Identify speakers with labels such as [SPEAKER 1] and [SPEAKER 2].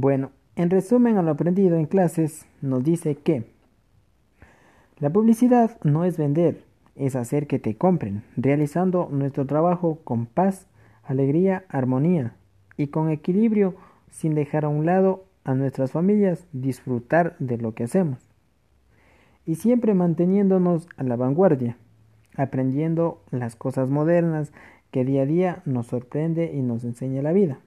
[SPEAKER 1] Bueno, en resumen a lo aprendido en clases, nos dice que la publicidad no es vender, es hacer que te compren, realizando nuestro trabajo con paz, alegría, armonía y con equilibrio, sin dejar a un lado a nuestras familias disfrutar de lo que hacemos. Y siempre manteniéndonos a la vanguardia, aprendiendo las cosas modernas que día a día nos sorprende y nos enseña la vida.